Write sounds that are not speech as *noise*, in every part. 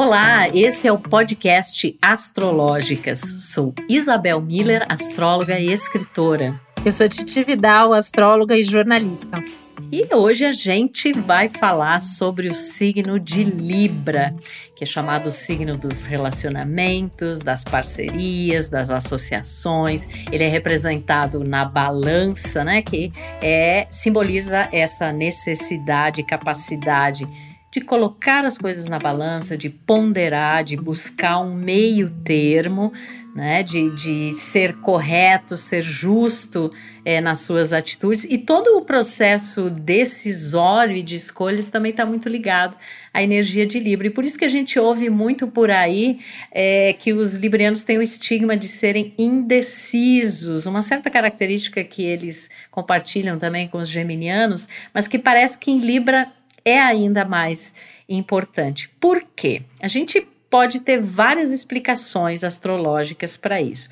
Olá, esse é o podcast Astrológicas. Sou Isabel Miller, astróloga e escritora. Eu sou Titi Vidal, astróloga e jornalista. E hoje a gente vai falar sobre o signo de Libra, que é chamado signo dos relacionamentos, das parcerias, das associações. Ele é representado na balança, né, que é simboliza essa necessidade, capacidade de colocar as coisas na balança, de ponderar, de buscar um meio termo, né, de, de ser correto, ser justo é, nas suas atitudes. E todo o processo decisório e de escolhas também está muito ligado à energia de Libra. E por isso que a gente ouve muito por aí é, que os librianos têm o estigma de serem indecisos, uma certa característica que eles compartilham também com os geminianos, mas que parece que em Libra é ainda mais importante. Por quê? A gente pode ter várias explicações astrológicas para isso.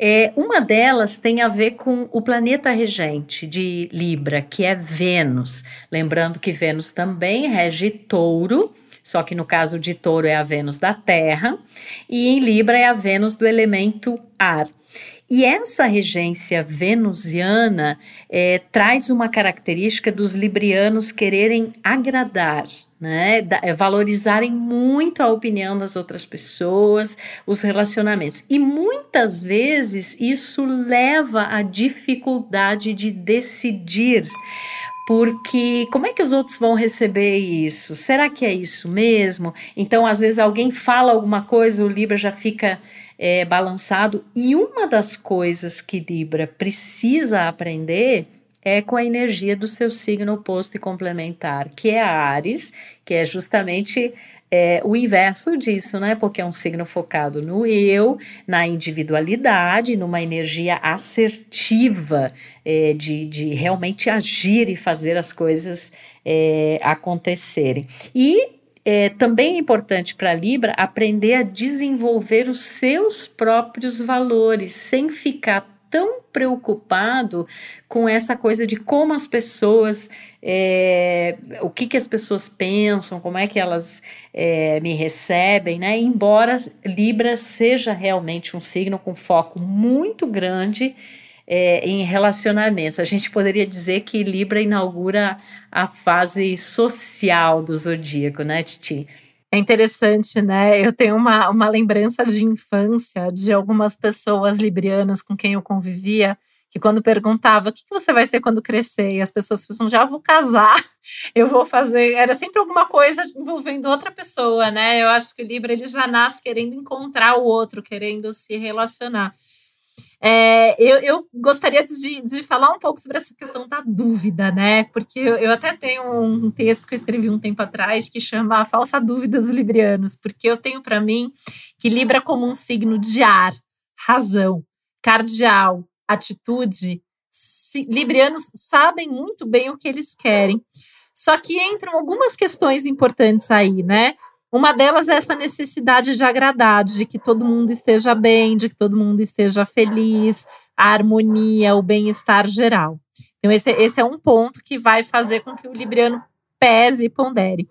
É, uma delas tem a ver com o planeta regente de Libra, que é Vênus. Lembrando que Vênus também rege touro, só que no caso de touro é a Vênus da Terra, e em Libra é a Vênus do elemento ar. E essa regência venusiana é, traz uma característica dos librianos quererem agradar, né, da, é, valorizarem muito a opinião das outras pessoas, os relacionamentos. E muitas vezes isso leva à dificuldade de decidir. Porque como é que os outros vão receber isso? Será que é isso mesmo? Então, às vezes, alguém fala alguma coisa, o Libra já fica é, balançado. E uma das coisas que Libra precisa aprender é com a energia do seu signo oposto e complementar, que é Ares, que é justamente é, o inverso disso, né? Porque é um signo focado no eu, na individualidade, numa energia assertiva é, de, de realmente agir e fazer as coisas é, acontecerem. E é, também é importante para a Libra aprender a desenvolver os seus próprios valores, sem ficar tão preocupado com essa coisa de como as pessoas, é, o que, que as pessoas pensam, como é que elas é, me recebem, né? Embora Libra seja realmente um signo com foco muito grande é, em relacionamentos. A gente poderia dizer que Libra inaugura a fase social do zodíaco, né, Titi? É interessante, né? Eu tenho uma, uma lembrança de infância de algumas pessoas librianas com quem eu convivia, que quando perguntava o que, você vai ser quando crescer, e as pessoas pensam, já vou casar, *laughs* eu vou fazer. Era sempre alguma coisa envolvendo outra pessoa, né? Eu acho que o Libra ele já nasce querendo encontrar o outro, querendo se relacionar. É, eu, eu, gostaria de, de, falar um pouco sobre essa questão da dúvida, né? Porque eu, eu, até tenho um texto que eu escrevi um tempo atrás que chama A Falsa Dúvida dos Librianos, porque eu tenho para mim que Libra, como um signo de ar, razão, cardial, atitude, se, librianos sabem muito bem o que eles querem. Só que entram algumas questões importantes aí, né? Uma delas é essa necessidade de agradar, de que todo mundo esteja bem, de que todo mundo esteja feliz, a harmonia, o bem-estar geral. Então, esse, esse é um ponto que vai fazer com que o Libriano pese e pondere.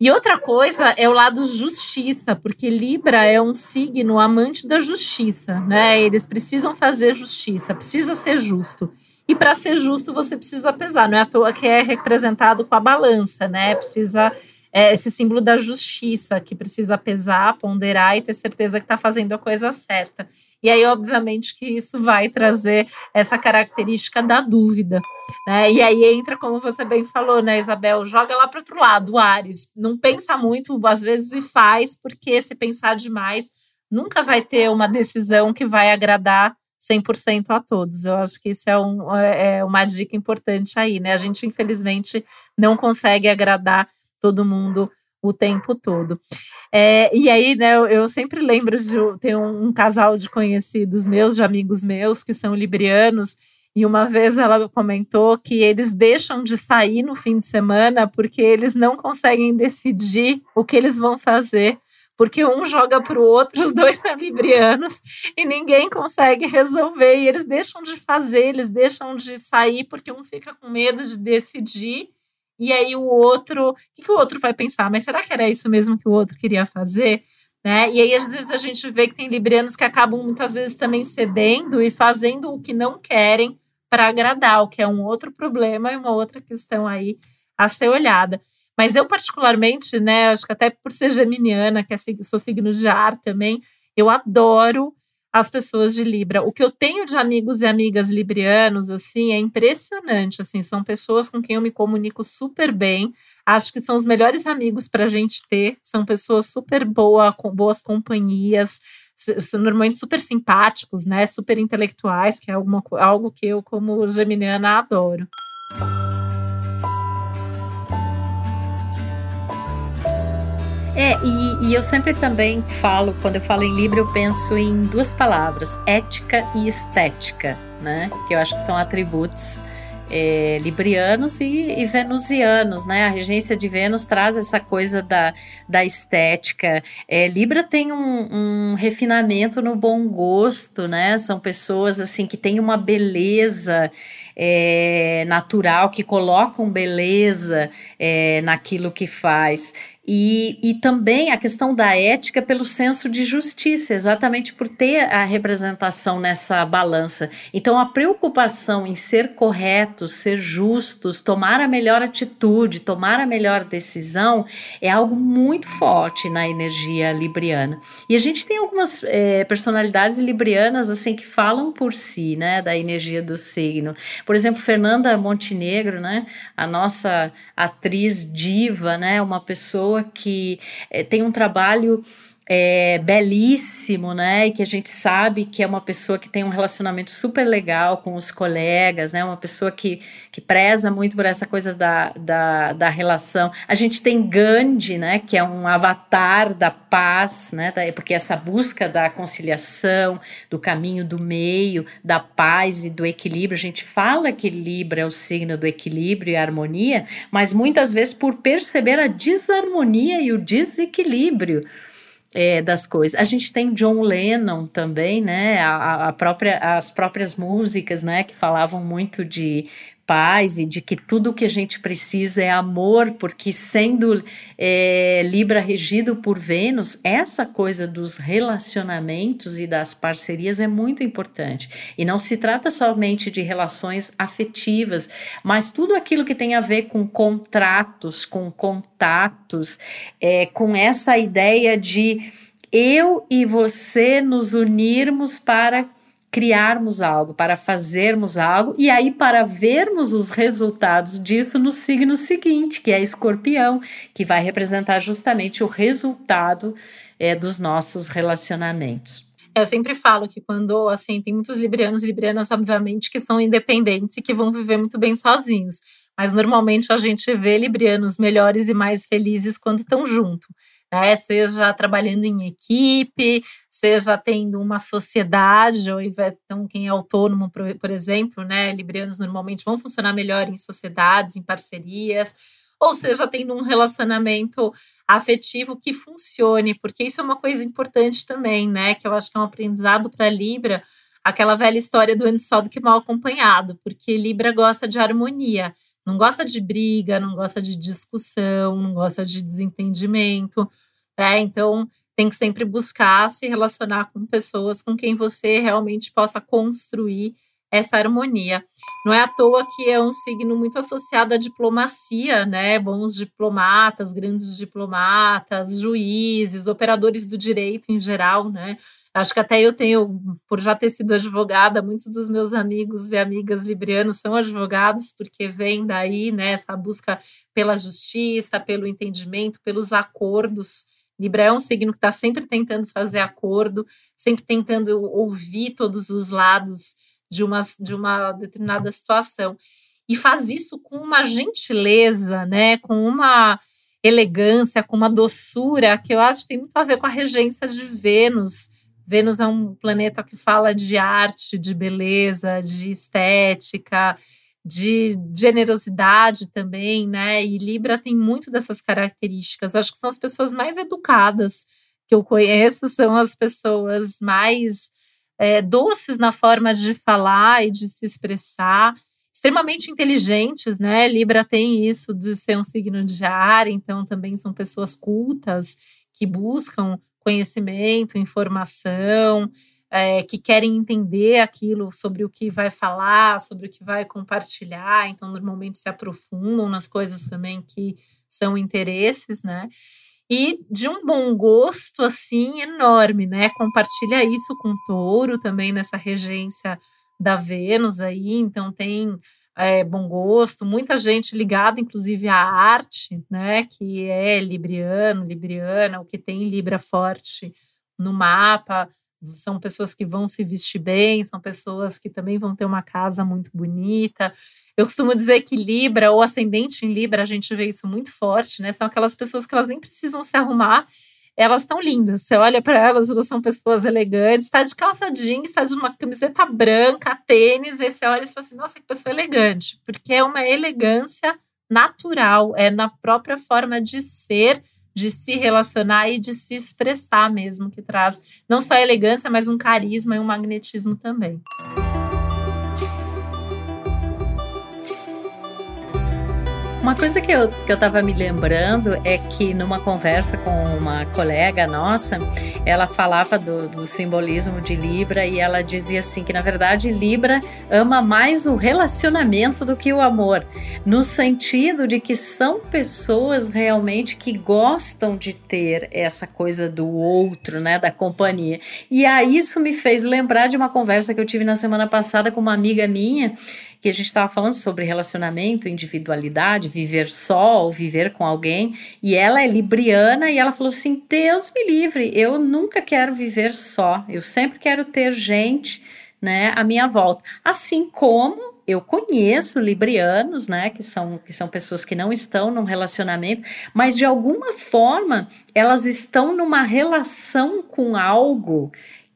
E outra coisa é o lado justiça, porque Libra é um signo amante da justiça, né? Eles precisam fazer justiça, precisa ser justo. E para ser justo, você precisa pesar. Não é à toa que é representado com a balança, né? Precisa é esse símbolo da justiça, que precisa pesar, ponderar e ter certeza que está fazendo a coisa certa. E aí, obviamente, que isso vai trazer essa característica da dúvida. Né? E aí entra, como você bem falou, né, Isabel? Joga lá para outro lado, o Ares. Não pensa muito, às vezes, e faz, porque se pensar demais, nunca vai ter uma decisão que vai agradar 100% a todos. Eu acho que isso é, um, é uma dica importante aí, né? A gente, infelizmente, não consegue agradar todo mundo o tempo todo. É, e aí, né, eu, sempre lembro de ter um, um, casal de conhecidos meus, de amigos meus, que são librianos, e uma vez ela comentou que eles deixam de sair no fim de semana porque eles não conseguem decidir o que eles vão fazer. Porque um joga para o outro, os dois são librianos, e ninguém consegue resolver. E eles deixam de fazer, eles deixam de sair, porque um fica com medo de decidir e aí o outro, o que, que o outro vai pensar? Mas será que era isso mesmo que o outro queria fazer? Né? E aí, às vezes, a gente vê que tem librianos que acabam muitas vezes também cedendo e fazendo o que não querem para agradar, o que é um outro problema e uma outra questão aí a ser olhada. Mas eu, particularmente, né, acho que até por ser geminiana, que é, sou signo de ar também, eu adoro as pessoas de Libra. O que eu tenho de amigos e amigas librianos, assim, é impressionante, assim, são pessoas com quem eu me comunico super bem, acho que são os melhores amigos para a gente ter, são pessoas super boa, com boas companhias, normalmente super simpáticos, né, super intelectuais, que é alguma, algo que eu, como geminiana, adoro. É, e, e, eu sempre também falo, quando eu falo em Libra, eu penso em duas palavras, ética e estética, né? Que eu acho que são atributos é, librianos e, e, venusianos, né? A regência de Vênus traz essa coisa da, da estética. É, Libra tem um, um, refinamento no bom gosto, né? São pessoas assim que têm uma beleza é, natural, que colocam beleza é, naquilo que faz. E, e também a questão da ética pelo senso de justiça, exatamente por ter a representação nessa balança. Então, a preocupação em ser corretos, ser justos, tomar a melhor atitude, tomar a melhor decisão, é algo muito forte na energia libriana. E a gente tem algumas é, personalidades librianas assim que falam por si, né, da energia do signo. Por exemplo, Fernanda Montenegro, né, a nossa atriz diva, né, uma pessoa que é, tem um trabalho é, belíssimo, né? E que a gente sabe que é uma pessoa que tem um relacionamento super legal com os colegas, né? Uma pessoa que, que preza muito por essa coisa da, da, da relação. A gente tem Gandhi, né? Que é um avatar da paz, né? Porque essa busca da conciliação, do caminho do meio, da paz e do equilíbrio. A gente fala que Libra é o signo do equilíbrio e harmonia, mas muitas vezes por perceber a desarmonia e o desequilíbrio é, das coisas. A gente tem John Lennon também, né? A, a, própria, as próprias músicas, né? Que falavam muito de paz e de que tudo que a gente precisa é amor, porque sendo é, Libra regido por Vênus, essa coisa dos relacionamentos e das parcerias é muito importante. E não se trata somente de relações afetivas, mas tudo aquilo que tem a ver com contratos, com contatos, é, com essa ideia de eu e você nos unirmos para criarmos algo, para fazermos algo e aí para vermos os resultados disso no signo seguinte, que é Escorpião, que vai representar justamente o resultado é, dos nossos relacionamentos. Eu sempre falo que quando, assim, tem muitos librianos e librianas, obviamente, que são independentes e que vão viver muito bem sozinhos. Mas normalmente a gente vê librianos melhores e mais felizes quando estão junto né? Seja trabalhando em equipe, seja tendo uma sociedade, ou então quem é autônomo, por, exemplo, né? Librianos normalmente vão funcionar melhor em sociedades, em parcerias, ou seja, tendo um relacionamento afetivo que funcione, porque isso é uma coisa importante também, né? Que eu acho que é um aprendizado para Libra, aquela velha história do antes só do que mal acompanhado, porque Libra gosta de harmonia não gosta de briga, não gosta de discussão, não gosta de desentendimento, né? Então tem que sempre buscar se relacionar com pessoas com quem você realmente possa construir essa harmonia. Não é à toa que é um signo muito associado à diplomacia, né? Bons diplomatas, grandes diplomatas, juízes, operadores do direito em geral, né? Acho que até eu tenho, por já ter sido advogada, muitos dos meus amigos e amigas librianos são advogados, porque vem daí né, essa busca pela justiça, pelo entendimento, pelos acordos. Libra é um signo que está sempre tentando fazer acordo, sempre tentando ouvir todos os lados de uma, de uma determinada situação. E faz isso com uma gentileza, né, com uma elegância, com uma doçura, que eu acho que tem muito a ver com a regência de Vênus Vênus é um planeta que fala de arte, de beleza, de estética, de generosidade também, né? E Libra tem muito dessas características. Acho que são as pessoas mais educadas que eu conheço, são as pessoas mais é, doces na forma de falar e de se expressar, extremamente inteligentes, né? Libra tem isso de ser um signo de ar, então também são pessoas cultas que buscam conhecimento, informação, é, que querem entender aquilo sobre o que vai falar, sobre o que vai compartilhar, então normalmente se aprofundam nas coisas também que são interesses, né? E de um bom gosto assim enorme, né? Compartilha isso com touro também nessa regência da Vênus aí, então tem é, bom gosto, muita gente ligada, inclusive, à arte, né? Que é libriano, libriana, o que tem Libra forte no mapa, são pessoas que vão se vestir bem, são pessoas que também vão ter uma casa muito bonita. Eu costumo dizer que Libra ou ascendente em Libra, a gente vê isso muito forte, né? São aquelas pessoas que elas nem precisam se arrumar, elas estão lindas. Você olha para elas, elas são pessoas elegantes, está de calça jeans, está de uma camiseta branca, tênis, e você olha e fala assim: nossa, que pessoa elegante, porque é uma elegância natural, é na própria forma de ser de se relacionar e de se expressar mesmo, que traz não só elegância, mas um carisma e um magnetismo também. Uma coisa que eu, que eu tava me lembrando é que numa conversa com uma colega nossa, ela falava do, do simbolismo de Libra e ela dizia assim que na verdade Libra ama mais o relacionamento do que o amor, no sentido de que são pessoas realmente que gostam de ter essa coisa do outro, né, da companhia. E aí isso me fez lembrar de uma conversa que eu tive na semana passada com uma amiga minha que a gente estava falando sobre relacionamento, individualidade, viver só ou viver com alguém, e ela é libriana e ela falou assim: Deus me livre, eu nunca quero viver só, eu sempre quero ter gente, né, à minha volta. Assim como eu conheço librianos, né, que são, que são pessoas que não estão num relacionamento, mas de alguma forma elas estão numa relação com algo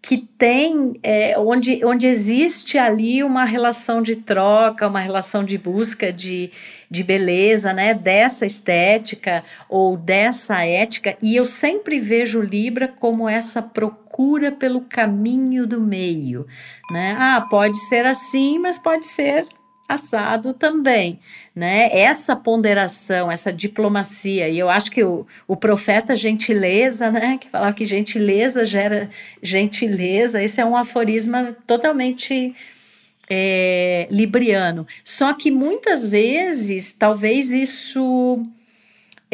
que tem é, onde, onde existe ali uma relação de troca, uma relação de busca de, de beleza, né? Dessa estética ou dessa ética, e eu sempre vejo Libra como essa procura pelo caminho do meio, né? Ah, pode ser assim, mas pode ser assado também, né? Essa ponderação, essa diplomacia, e eu acho que o, o profeta gentileza, né? Que falava que gentileza gera gentileza, esse é um aforisma totalmente é, libriano. Só que muitas vezes, talvez isso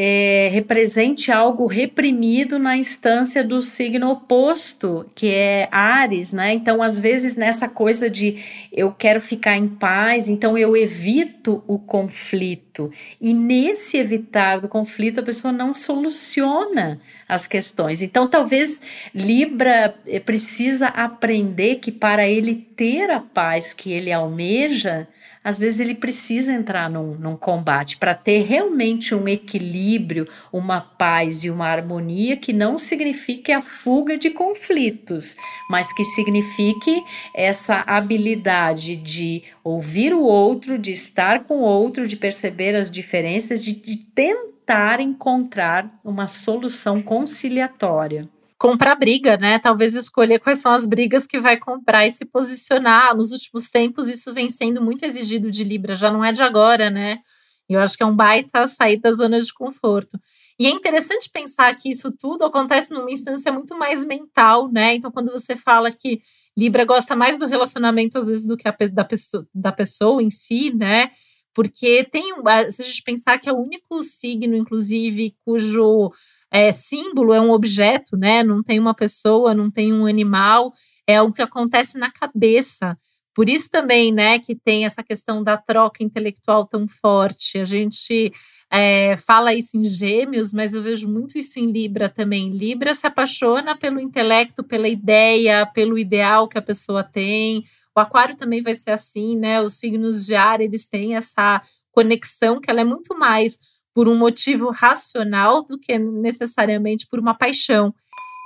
é, represente algo reprimido na instância do signo oposto, que é Ares, né? Então, às vezes, nessa coisa de eu quero ficar em paz, então eu evito o conflito. E nesse evitar do conflito, a pessoa não soluciona as questões. Então, talvez Libra eh, precisa aprender que para ele ter a paz que ele almeja, às vezes ele precisa entrar num, num combate para ter realmente um equilíbrio, uma paz e uma harmonia que não signifique a fuga de conflitos, mas que signifique essa habilidade de ouvir o outro, de estar com o outro, de perceber as diferenças, de, de tentar encontrar uma solução conciliatória comprar briga, né? Talvez escolher quais são as brigas que vai comprar e se posicionar. Nos últimos tempos, isso vem sendo muito exigido de Libra, já não é de agora, né? Eu acho que é um baita sair da zona de conforto. E é interessante pensar que isso tudo acontece numa instância muito mais mental, né? Então, quando você fala que Libra gosta mais do relacionamento, às vezes, do que a, da, pessoa, da pessoa em si, né? Porque tem, se a gente pensar que é o único signo, inclusive, cujo é, símbolo é um objeto, né? Não tem uma pessoa, não tem um animal, é o que acontece na cabeça. Por isso também, né, que tem essa questão da troca intelectual tão forte. A gente é, fala isso em Gêmeos, mas eu vejo muito isso em Libra também. Libra se apaixona pelo intelecto, pela ideia, pelo ideal que a pessoa tem. O Aquário também vai ser assim, né? Os signos de ar eles têm essa conexão que ela é muito mais por um motivo racional do que necessariamente por uma paixão.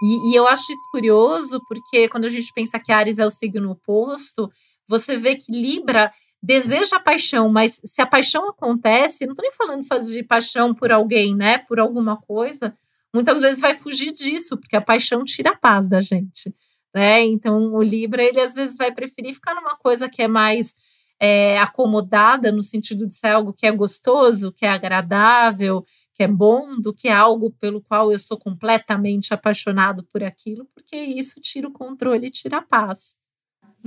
E, e, eu acho isso curioso, porque quando a gente pensa que Ares é o signo oposto, você vê que Libra deseja a paixão, mas se a paixão acontece, não estou nem falando só de paixão por alguém, né? Por alguma coisa, muitas vezes vai fugir disso, porque a paixão tira a paz da gente. Né? Então, o Libra, ele às vezes vai preferir ficar numa coisa que é mais é, acomodada no sentido de ser algo que é gostoso, que é agradável, que é bom, do que algo pelo qual eu sou completamente apaixonado por aquilo, porque isso tira o controle e tira a paz.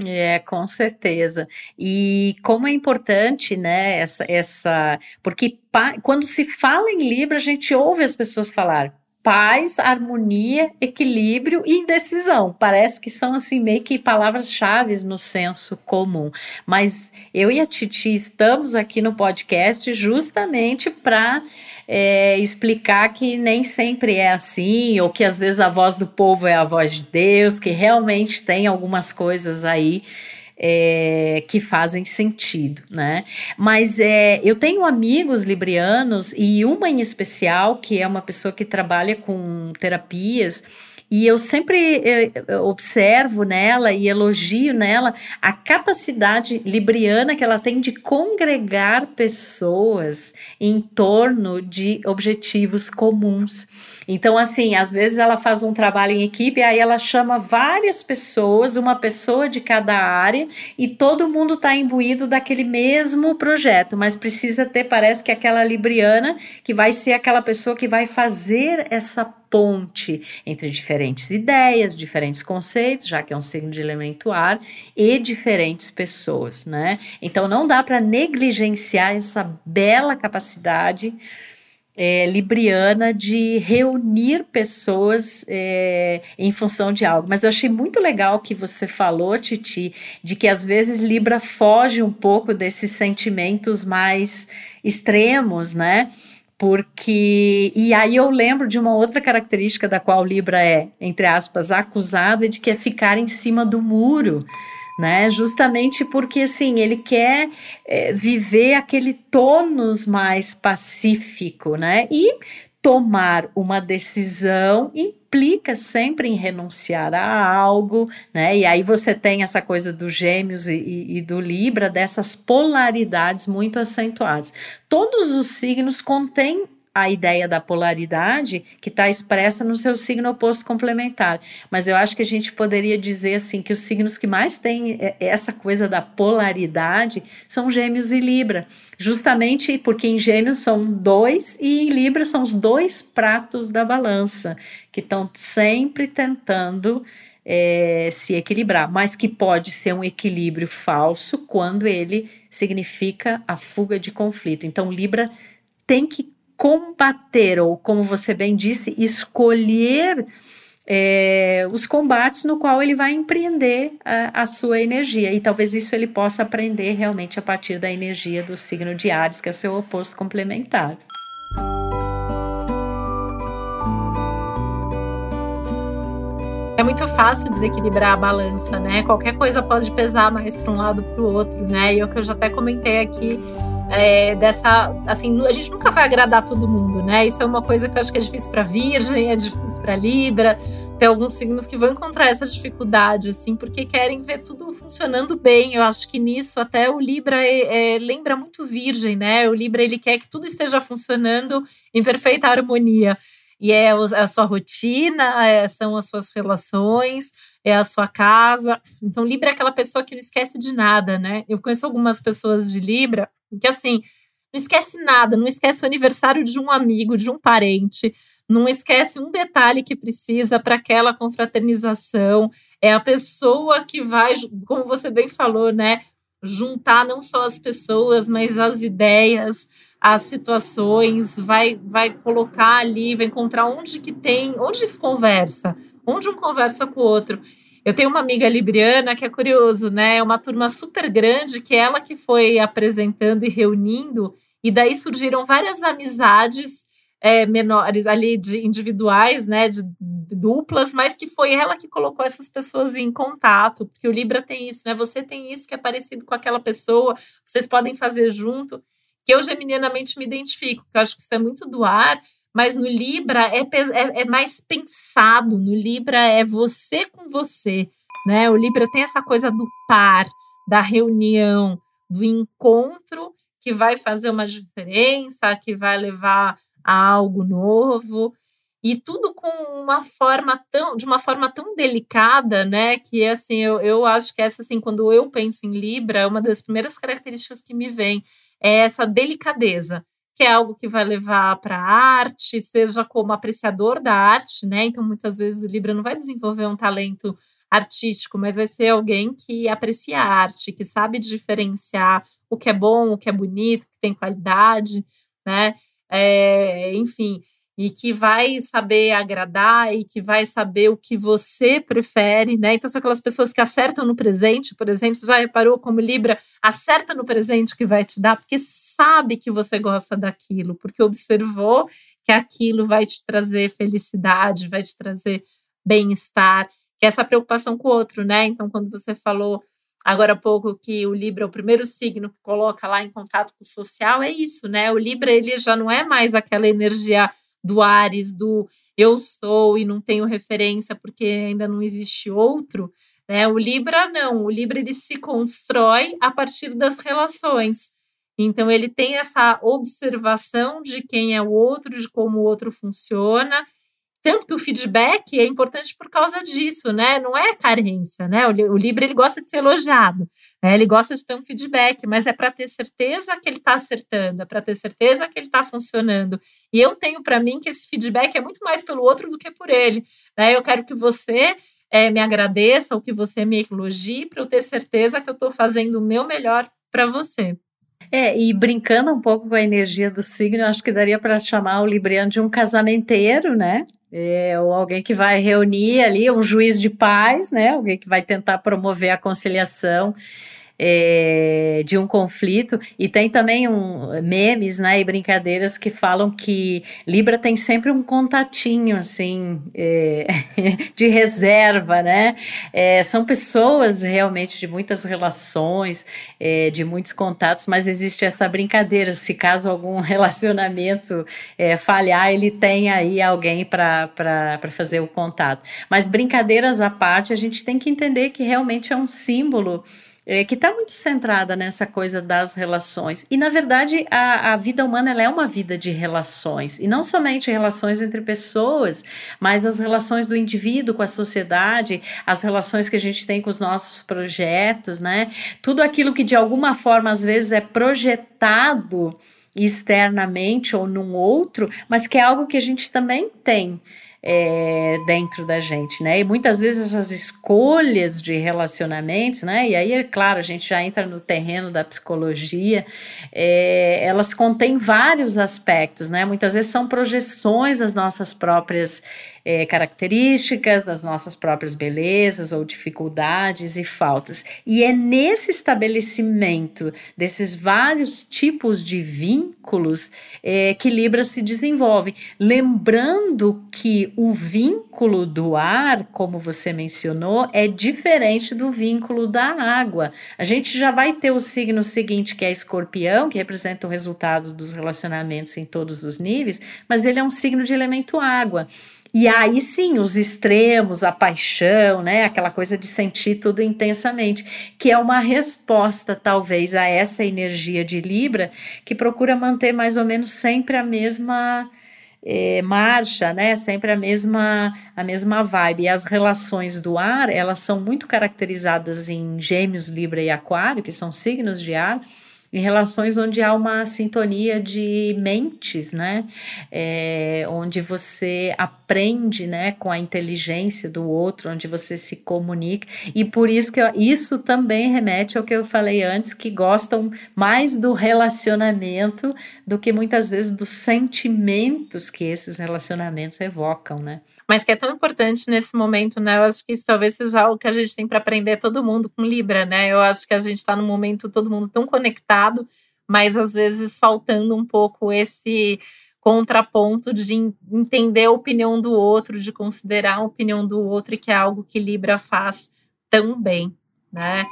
É, com certeza. E como é importante, né, essa, essa porque quando se fala em Libra, a gente ouve as pessoas falar paz, harmonia, equilíbrio e indecisão. Parece que são assim meio que palavras-chave no senso comum. Mas eu e a Titi estamos aqui no podcast justamente para é, explicar que nem sempre é assim, ou que às vezes a voz do povo é a voz de Deus, que realmente tem algumas coisas aí é, que fazem sentido, né? Mas é, eu tenho amigos librianos e uma em especial que é uma pessoa que trabalha com terapias e eu sempre eu observo nela e elogio nela a capacidade libriana que ela tem de congregar pessoas em torno de objetivos comuns. Então, assim, às vezes ela faz um trabalho em equipe, aí ela chama várias pessoas, uma pessoa de cada área, e todo mundo está imbuído daquele mesmo projeto, mas precisa ter, parece que aquela libriana que vai ser aquela pessoa que vai fazer essa ponte entre diferentes ideias, diferentes conceitos, já que é um signo de elemento ar, e diferentes pessoas, né? Então não dá para negligenciar essa bela capacidade é, libriana de reunir pessoas é, em função de algo. Mas eu achei muito legal que você falou, Titi, de que às vezes Libra foge um pouco desses sentimentos mais extremos, né? Porque e aí eu lembro de uma outra característica da qual Libra é, entre aspas, acusado, é de que é ficar em cima do muro, né? Justamente porque assim ele quer é, viver aquele tônus mais pacífico, né? E tomar uma decisão implica sempre em renunciar a algo, né? E aí você tem essa coisa dos gêmeos e, e, e, do Libra, dessas polaridades muito acentuadas. Todos os signos contêm a ideia da polaridade que está expressa no seu signo oposto complementar. Mas eu acho que a gente poderia dizer assim que os signos que mais têm é, essa coisa da polaridade são Gêmeos e Libra, justamente porque em Gêmeos são dois e em Libra são os dois pratos da balança que estão sempre tentando é, se equilibrar, mas que pode ser um equilíbrio falso quando ele significa a fuga de conflito. Então, Libra tem que combater, ou como você bem disse, escolher é, os combates no qual ele vai empreender a, a, sua energia. E talvez isso ele possa aprender realmente a partir da energia do signo de Ares, que é o seu oposto complementar. É muito fácil desequilibrar a balança, né? Qualquer coisa pode pesar mais para um lado para o outro, né? E é o que eu já até comentei aqui é, dessa. Assim, a gente nunca vai agradar todo mundo, né? Isso é uma coisa que eu acho que é difícil para Virgem, é difícil para Libra. Tem alguns signos que vão encontrar essa dificuldade, assim, porque querem ver tudo funcionando bem. Eu acho que nisso até o Libra é, é, lembra muito Virgem, né? O Libra ele quer que tudo esteja funcionando em perfeita harmonia. E é a sua rotina, é, são as suas relações, é a sua casa. Então, Libra é aquela pessoa que não esquece de nada, né? Eu conheço algumas pessoas de Libra que, assim, não esquece nada, não esquece o aniversário de um amigo, de um parente, não esquece um detalhe que precisa para aquela confraternização. É a pessoa que vai, como você bem falou, né? Juntar não só as pessoas, mas as ideias, as situações, vai, vai colocar ali, vai encontrar onde que tem, onde se conversa, onde um conversa com o outro. Eu tenho uma amiga libriana que é curioso, né? É uma turma super grande que ela que foi apresentando e reunindo, e daí surgiram várias amizades é, menores ali de individuais, né? De, de duplas, mas que foi ela que colocou essas pessoas em contato, porque o Libra tem isso, né? Você tem isso que é parecido com aquela pessoa, vocês podem fazer junto que eu geminianamente me identifico, que eu acho que isso é muito do ar, mas no Libra é, é, é mais pensado, no Libra é você com você, né? O Libra tem essa coisa do par, da reunião, do encontro que vai fazer uma diferença, que vai levar a algo novo. e tudo com uma forma tão, de uma forma tão delicada, né? Que assim, eu, eu acho que essa, assim, quando eu penso em Libra, uma das primeiras características que me vem é essa delicadeza, que é algo que vai levar para a arte, seja como apreciador da arte, né? Então, muitas vezes o Libra não vai desenvolver um talento artístico, mas vai ser alguém que aprecia a arte, que sabe diferenciar o que é bom, o que é bonito, que tem qualidade, né? É, enfim, e que vai saber agradar e que vai saber o que você prefere, né? Então, são aquelas pessoas que acertam no presente, por exemplo, você já reparou como Libra acerta no presente que vai te dar, porque sabe que você gosta daquilo, porque observou que aquilo vai te trazer felicidade, vai te trazer bem-estar, que é essa preocupação com o outro, né? Então, quando você falou agora há pouco que o Libra é o primeiro signo que coloca lá em contato com o social, é isso, né? O Libra, ele já não é mais aquela energia do Ares, do eu sou e não tenho referência porque ainda não existe outro, né? O Libra não, o Libra ele se constrói a partir das relações. Então ele tem essa observação de quem é o outro, de como o outro funciona tanto que o feedback é importante por causa disso, né? Não é carência, né? O, o Libra ele gosta de ser elogiado, né? ele gosta de ter um feedback, mas é para ter certeza que ele está acertando, é para ter certeza que ele está funcionando. E eu tenho para mim que esse feedback é muito mais pelo outro do que por ele. Né? Eu quero que você é, me agradeça ou que você me elogie para eu ter certeza que eu estou fazendo o meu melhor para você. É, e brincando um pouco com a energia do signo, acho que daria para chamar o Libriano de um casamenteiro, né? É, ou alguém que vai reunir ali um juiz de paz, né? Alguém que vai tentar promover a conciliação é, de um conflito. E tem também um, memes né, e brincadeiras que falam que Libra tem sempre um contatinho assim é, *laughs* de reserva, né? É, são pessoas realmente de muitas relações, é, de muitos contatos, mas existe essa brincadeira. Se caso algum *laughs* relacionamento é, falhar, ele tem aí alguém para fazer o contato. Mas brincadeiras à parte, a gente tem que entender que realmente é um símbolo é, que está muito centrada nessa coisa das relações. E, na verdade, a, a vida humana é uma vida de relações, e não somente relações entre pessoas, mas as relações do indivíduo com a sociedade, as relações que a gente tem com os nossos projetos, né? Tudo aquilo que, de alguma forma, às vezes é projetado externamente ou num outro, mas que é algo que a gente também tem é, dentro da gente, né? E muitas vezes essas escolhas de relacionamentos, né? E aí, é claro, a gente já entra no terreno da psicologia, é, elas contêm vários aspectos, né? Muitas vezes são projeções das nossas próprias é, características, das nossas próprias belezas ou dificuldades e faltas. E é nesse estabelecimento desses vários tipos de vínculos é, que Libra se desenvolve. Lembrando que o vínculo do ar, como você mencionou, é diferente do vínculo da água. A gente já vai ter o signo seguinte, que é escorpião, que representa o resultado dos relacionamentos em todos os níveis, mas ele é um signo de elemento água. E aí sim, os extremos, a paixão, né? Aquela coisa de sentir tudo intensamente, que é uma resposta, talvez, a essa energia de Libra, que procura manter mais ou menos sempre a mesma. É, marcha, né? Sempre a mesma a mesma vibe. E as relações do ar, elas são muito caracterizadas em Gêmeos, Libra e Aquário, que são signos de ar em relações onde há uma sintonia de mentes, né? É, onde você aprende, né, com a inteligência do outro, onde você se comunica. E por isso que eu, isso também remete ao que eu falei antes, que gostam mais do relacionamento do que muitas vezes dos sentimentos que esses relacionamentos evocam, né? Mas que é tão importante nesse momento, né? Eu acho que isso talvez seja algo que a gente tem para aprender todo mundo com Libra, né? Eu acho que a gente está num momento todo mundo tão conectado, mas às vezes faltando um pouco esse contraponto de entender a opinião do outro, de considerar a opinião do outro, que é algo que Libra faz tão bem, né?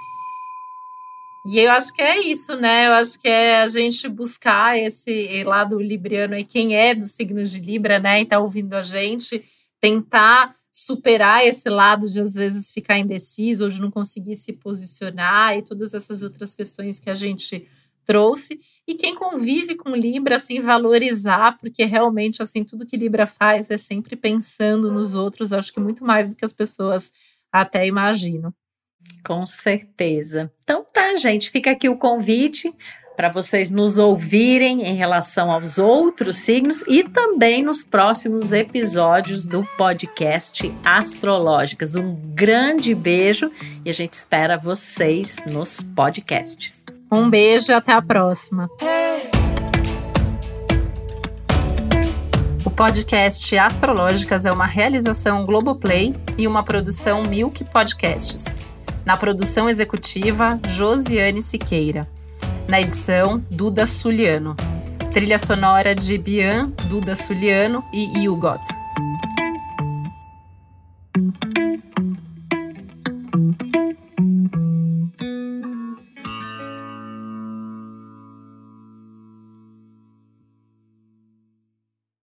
E eu acho que é isso, né? Eu acho que é a gente buscar esse lado libriano e quem é do signo de Libra, né? E tá ouvindo a gente, tentar superar esse lado de às vezes ficar indeciso ou de não conseguir se posicionar e todas essas outras questões que a gente trouxe e quem convive com Libra, assim, valorizar, porque realmente, assim, tudo que Libra faz é sempre pensando nos outros, acho que muito mais do que as pessoas até imaginam. Com certeza. Então tá, gente, fica aqui o convite para vocês nos ouvirem em relação aos outros signos e também nos próximos episódios do podcast Astrológicas. Um grande beijo e a gente espera vocês nos podcasts. Um beijo até a próxima. O podcast Astrológicas é uma realização Globoplay e uma produção Milk Podcasts. Na produção executiva, Josiane Siqueira. Na edição, Duda Suliano. Trilha sonora de Bian, Duda Suliano e Hugot.